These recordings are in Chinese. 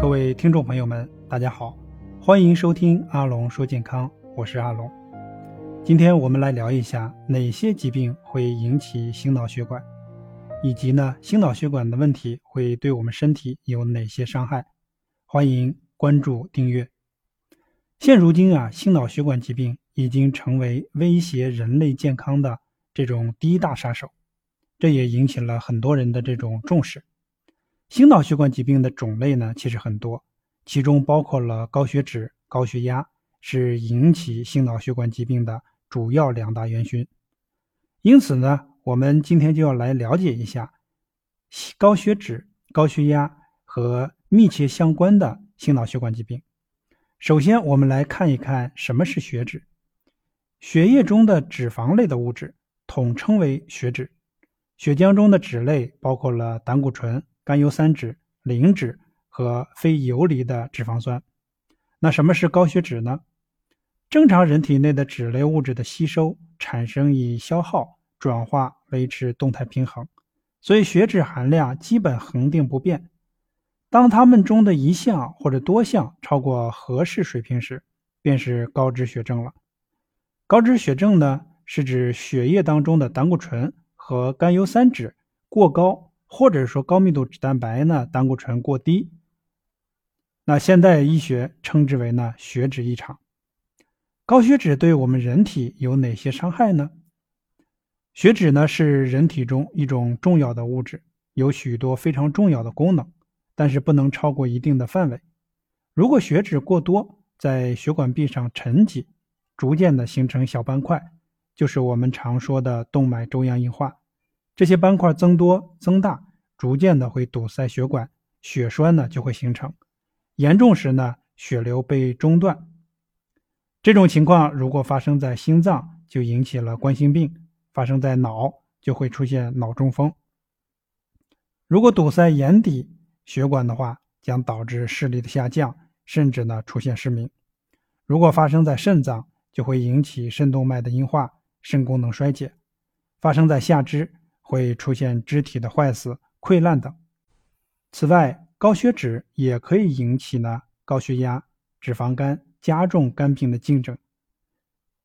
各位听众朋友们，大家好，欢迎收听阿龙说健康，我是阿龙。今天我们来聊一下哪些疾病会引起心脑血管，以及呢心脑血管的问题会对我们身体有哪些伤害。欢迎关注订阅。现如今啊，心脑血管疾病已经成为威胁人类健康的这种第一大杀手，这也引起了很多人的这种重视。心脑血管疾病的种类呢，其实很多，其中包括了高血脂、高血压，是引起心脑血管疾病的主要两大元凶。因此呢，我们今天就要来了解一下高血脂、高血压和密切相关的心脑血管疾病。首先，我们来看一看什么是血脂。血液中的脂肪类的物质统称为血脂。血浆中的脂类包括了胆固醇。甘油三酯、磷脂和非游离的脂肪酸。那什么是高血脂呢？正常人体内的脂类物质的吸收、产生以消耗、转化维持动态平衡，所以血脂含量基本恒定不变。当它们中的一项或者多项超过合适水平时，便是高脂血症了。高脂血症呢，是指血液当中的胆固醇和甘油三酯过高。或者说高密度脂蛋白呢，胆固醇过低，那现代医学称之为呢血脂异常。高血脂对我们人体有哪些伤害呢？血脂呢是人体中一种重要的物质，有许多非常重要的功能，但是不能超过一定的范围。如果血脂过多，在血管壁上沉积，逐渐的形成小斑块，就是我们常说的动脉粥样硬化。这些斑块增多增大，逐渐的会堵塞血管，血栓呢就会形成。严重时呢，血流被中断。这种情况如果发生在心脏，就引起了冠心病；发生在脑，就会出现脑中风。如果堵塞眼底血管的话，将导致视力的下降，甚至呢出现失明。如果发生在肾脏，就会引起肾动脉的硬化，肾功能衰竭。发生在下肢。会出现肢体的坏死、溃烂等。此外，高血脂也可以引起呢高血压、脂肪肝，加重肝病的进程，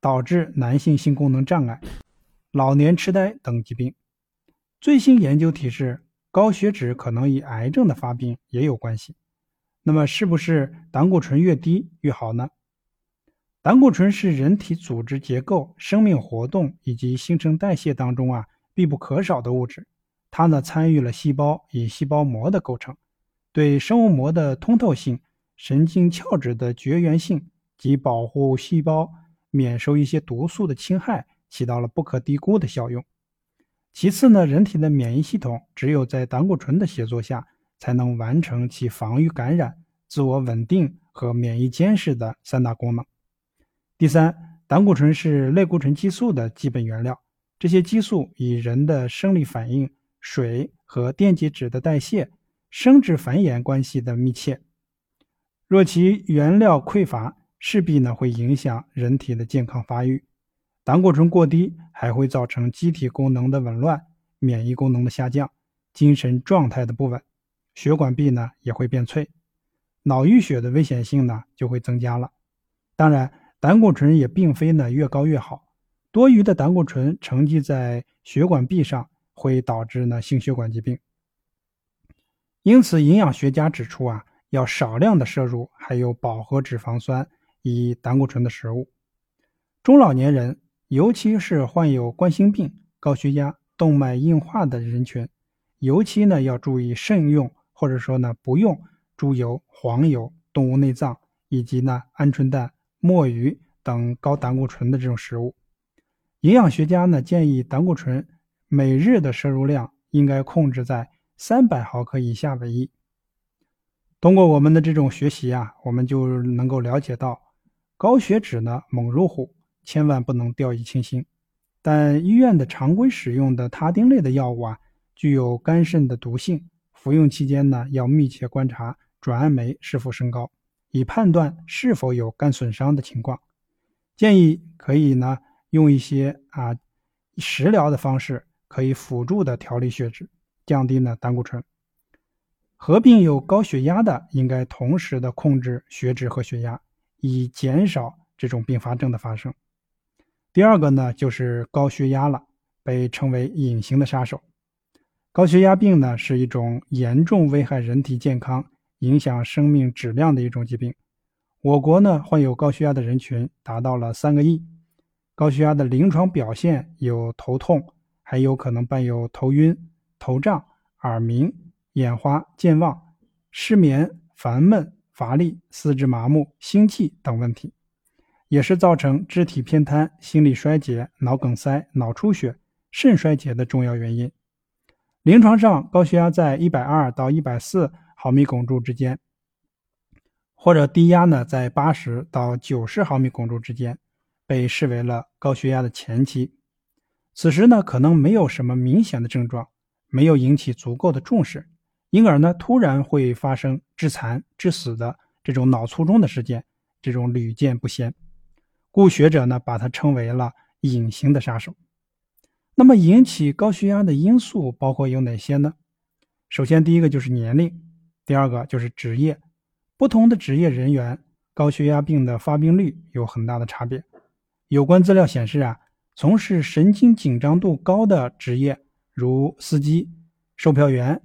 导致男性性功能障碍、老年痴呆等疾病。最新研究提示，高血脂可能与癌症的发病也有关系。那么，是不是胆固醇越低越好呢？胆固醇是人体组织结构、生命活动以及新陈代谢当中啊。必不可少的物质，它呢参与了细胞与细胞膜的构成，对生物膜的通透性、神经鞘质的绝缘性及保护细胞免受一些毒素的侵害起到了不可低估的效用。其次呢，人体的免疫系统只有在胆固醇的协作下，才能完成其防御感染、自我稳定和免疫监视的三大功能。第三，胆固醇是类固醇激素的基本原料。这些激素与人的生理反应、水和电解质的代谢、生殖繁衍关系的密切。若其原料匮乏，势必呢会影响人体的健康发育。胆固醇过低还会造成机体功能的紊乱、免疫功能的下降、精神状态的不稳，血管壁呢也会变脆，脑淤血的危险性呢就会增加了。当然，胆固醇也并非呢越高越好。多余的胆固醇沉积在血管壁上，会导致呢心血管疾病。因此，营养学家指出啊，要少量的摄入含有饱和脂肪酸与胆固醇的食物。中老年人，尤其是患有冠心病、高血压、动脉硬化的人群，尤其呢要注意慎用或者说呢不用猪油、黄油、动物内脏以及呢鹌鹑蛋、墨鱼等高胆固醇的这种食物。营养学家呢建议胆固醇每日的摄入量应该控制在三百毫克以下为宜。通过我们的这种学习啊，我们就能够了解到，高血脂呢猛如虎，千万不能掉以轻心。但医院的常规使用的他汀类的药物啊，具有肝肾的毒性，服用期间呢要密切观察转氨酶是否升高，以判断是否有肝损伤的情况。建议可以呢。用一些啊食疗的方式，可以辅助的调理血脂，降低呢胆固醇。合并有高血压的，应该同时的控制血脂和血压，以减少这种并发症的发生。第二个呢，就是高血压了，被称为隐形的杀手。高血压病呢，是一种严重危害人体健康、影响生命质量的一种疾病。我国呢，患有高血压的人群达到了三个亿。高血压的临床表现有头痛，还有可能伴有头晕、头胀、耳鸣、眼花、健忘、失眠、烦闷、乏力、四肢麻木、心悸等问题，也是造成肢体偏瘫、心力衰竭、脑梗塞、脑出血、肾衰竭的重要原因。临床上，高血压在一百二到一百四毫米汞柱之间，或者低压呢在八十到九十毫米汞柱之间，被视为了高血压的前期。此时呢，可能没有什么明显的症状，没有引起足够的重视，因而呢，突然会发生致残、致死的这种脑卒中的事件，这种屡见不鲜。故学者呢，把它称为了隐形的杀手。那么引起高血压的因素包括有哪些呢？首先，第一个就是年龄，第二个就是职业。不同的职业人员，高血压病的发病率有很大的差别。有关资料显示啊，从事神经紧张度高的职业，如司机、售票员，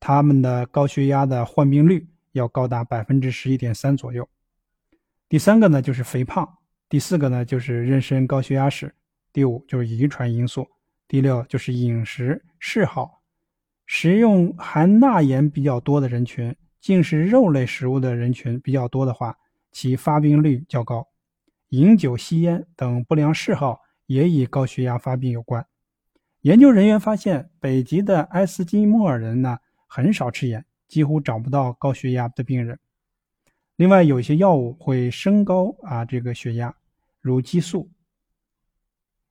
他们的高血压的患病率要高达百分之十一点三左右。第三个呢就是肥胖，第四个呢就是妊娠高血压史，第五就是遗传因素。第六就是饮食嗜好，食用含钠盐比较多的人群，进食肉类食物的人群比较多的话，其发病率较高。饮酒、吸烟等不良嗜好也与高血压发病有关。研究人员发现，北极的爱斯基摩尔人呢，很少吃盐，几乎找不到高血压的病人。另外，有些药物会升高啊这个血压，如激素、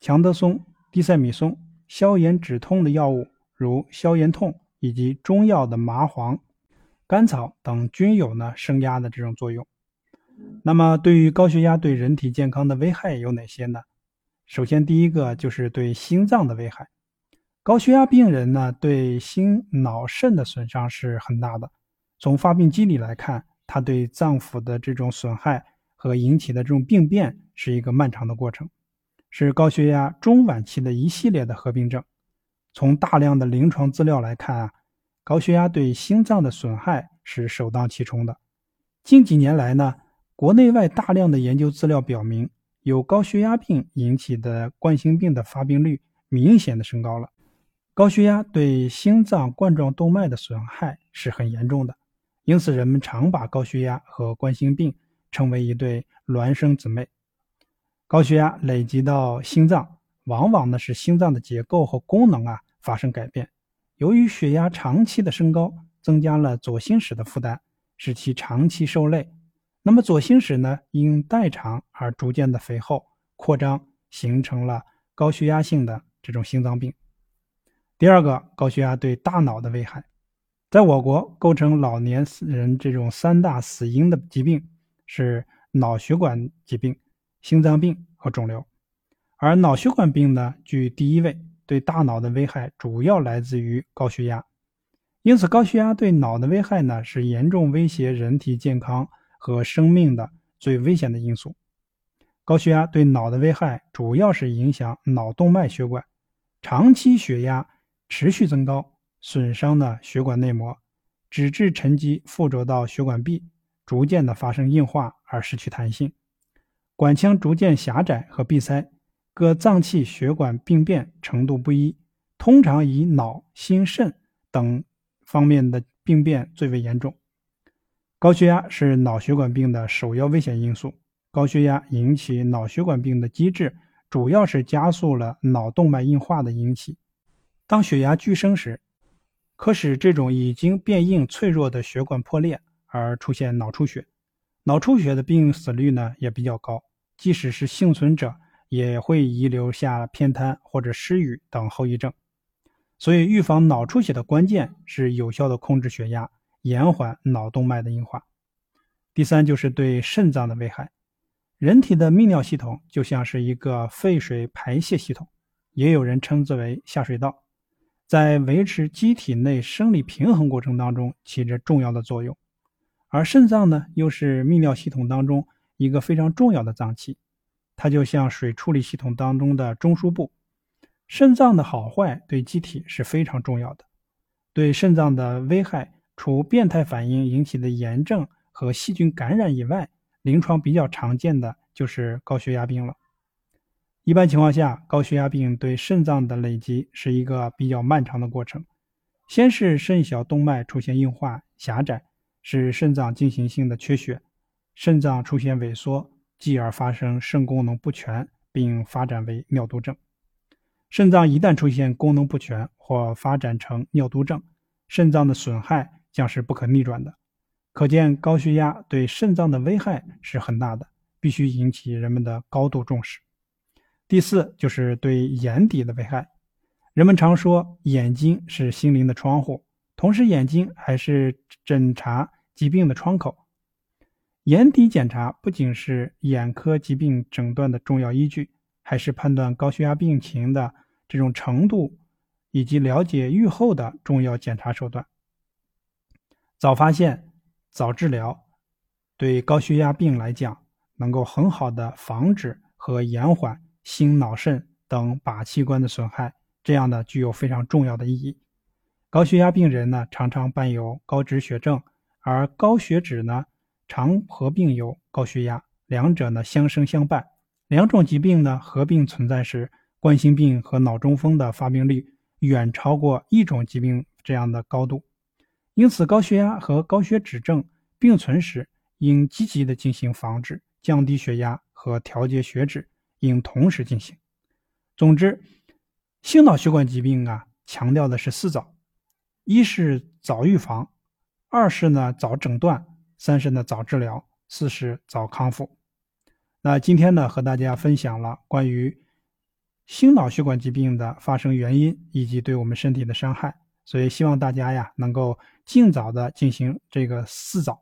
强德松。地塞米松、消炎止痛的药物，如消炎痛，以及中药的麻黄、甘草等，均有呢升压的这种作用。那么，对于高血压对人体健康的危害有哪些呢？首先，第一个就是对心脏的危害。高血压病人呢，对心、脑、肾的损伤是很大的。从发病机理来看，它对脏腑的这种损害和引起的这种病变是一个漫长的过程。是高血压中晚期的一系列的合并症。从大量的临床资料来看啊，高血压对心脏的损害是首当其冲的。近几年来呢，国内外大量的研究资料表明，有高血压病引起的冠心病的发病率明显的升高了。高血压对心脏冠状动脉的损害是很严重的，因此人们常把高血压和冠心病称为一对孪生姊妹。高血压累积到心脏，往往呢是心脏的结构和功能啊发生改变。由于血压长期的升高，增加了左心室的负担，使其长期受累。那么左心室呢因代偿而逐渐的肥厚扩张，形成了高血压性的这种心脏病。第二个，高血压对大脑的危害，在我国构成老年人这种三大死因的疾病是脑血管疾病。心脏病和肿瘤，而脑血管病呢居第一位，对大脑的危害主要来自于高血压。因此，高血压对脑的危害呢是严重威胁人体健康和生命的最危险的因素。高血压对脑的危害主要是影响脑动脉血管，长期血压持续增高，损伤的血管内膜，脂质沉积附着到血管壁，逐渐的发生硬化而失去弹性。管腔逐渐狭窄和闭塞，各脏器血管病变程度不一，通常以脑、心、肾等方面的病变最为严重。高血压是脑血管病的首要危险因素。高血压引起脑血管病的机制，主要是加速了脑动脉硬化的引起。当血压剧升时，可使这种已经变硬脆弱的血管破裂，而出现脑出血。脑出血的病死率呢也比较高。即使是幸存者，也会遗留下偏瘫或者失语等后遗症。所以，预防脑出血的关键是有效的控制血压，延缓脑动脉的硬化。第三，就是对肾脏的危害。人体的泌尿系统就像是一个废水排泄系统，也有人称之为下水道。在维持机体内生理平衡过程当中起着重要的作用。而肾脏呢，又是泌尿系统当中一个非常重要的脏器，它就像水处理系统当中的中枢部。肾脏的好坏对机体是非常重要的。对肾脏的危害，除变态反应引起的炎症和细菌感染以外，临床比较常见的就是高血压病了。一般情况下，高血压病对肾脏的累积是一个比较漫长的过程。先是肾小动脉出现硬化、狭窄。使肾脏进行性的缺血，肾脏出现萎缩，继而发生肾功能不全，并发展为尿毒症。肾脏一旦出现功能不全或发展成尿毒症，肾脏的损害将是不可逆转的。可见高血压对肾脏的危害是很大的，必须引起人们的高度重视。第四就是对眼底的危害。人们常说眼睛是心灵的窗户。同时，眼睛还是诊查疾病的窗口。眼底检查不仅是眼科疾病诊断的重要依据，还是判断高血压病情的这种程度以及了解预后的重要检查手段。早发现、早治疗，对高血压病来讲，能够很好的防止和延缓心、脑、肾等靶器官的损害，这样呢，具有非常重要的意义。高血压病人呢，常常伴有高脂血症，而高血脂呢，常合并有高血压，两者呢相生相伴。两种疾病呢合并存在时，冠心病和脑中风的发病率远超过一种疾病这样的高度。因此，高血压和高血脂症并存时，应积极的进行防治，降低血压和调节血脂应同时进行。总之，心脑血管疾病啊，强调的是四早。一是早预防，二是呢早诊断，三是呢早治疗，四是早康复。那今天呢和大家分享了关于心脑血管疾病的发生原因以及对我们身体的伤害，所以希望大家呀能够尽早的进行这个四早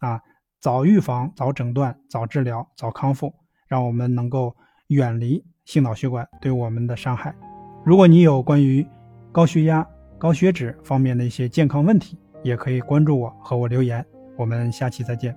啊，早预防、早诊断、早治疗、早康复，让我们能够远离心脑血管对我们的伤害。如果你有关于高血压，高血脂方面的一些健康问题，也可以关注我和我留言。我们下期再见。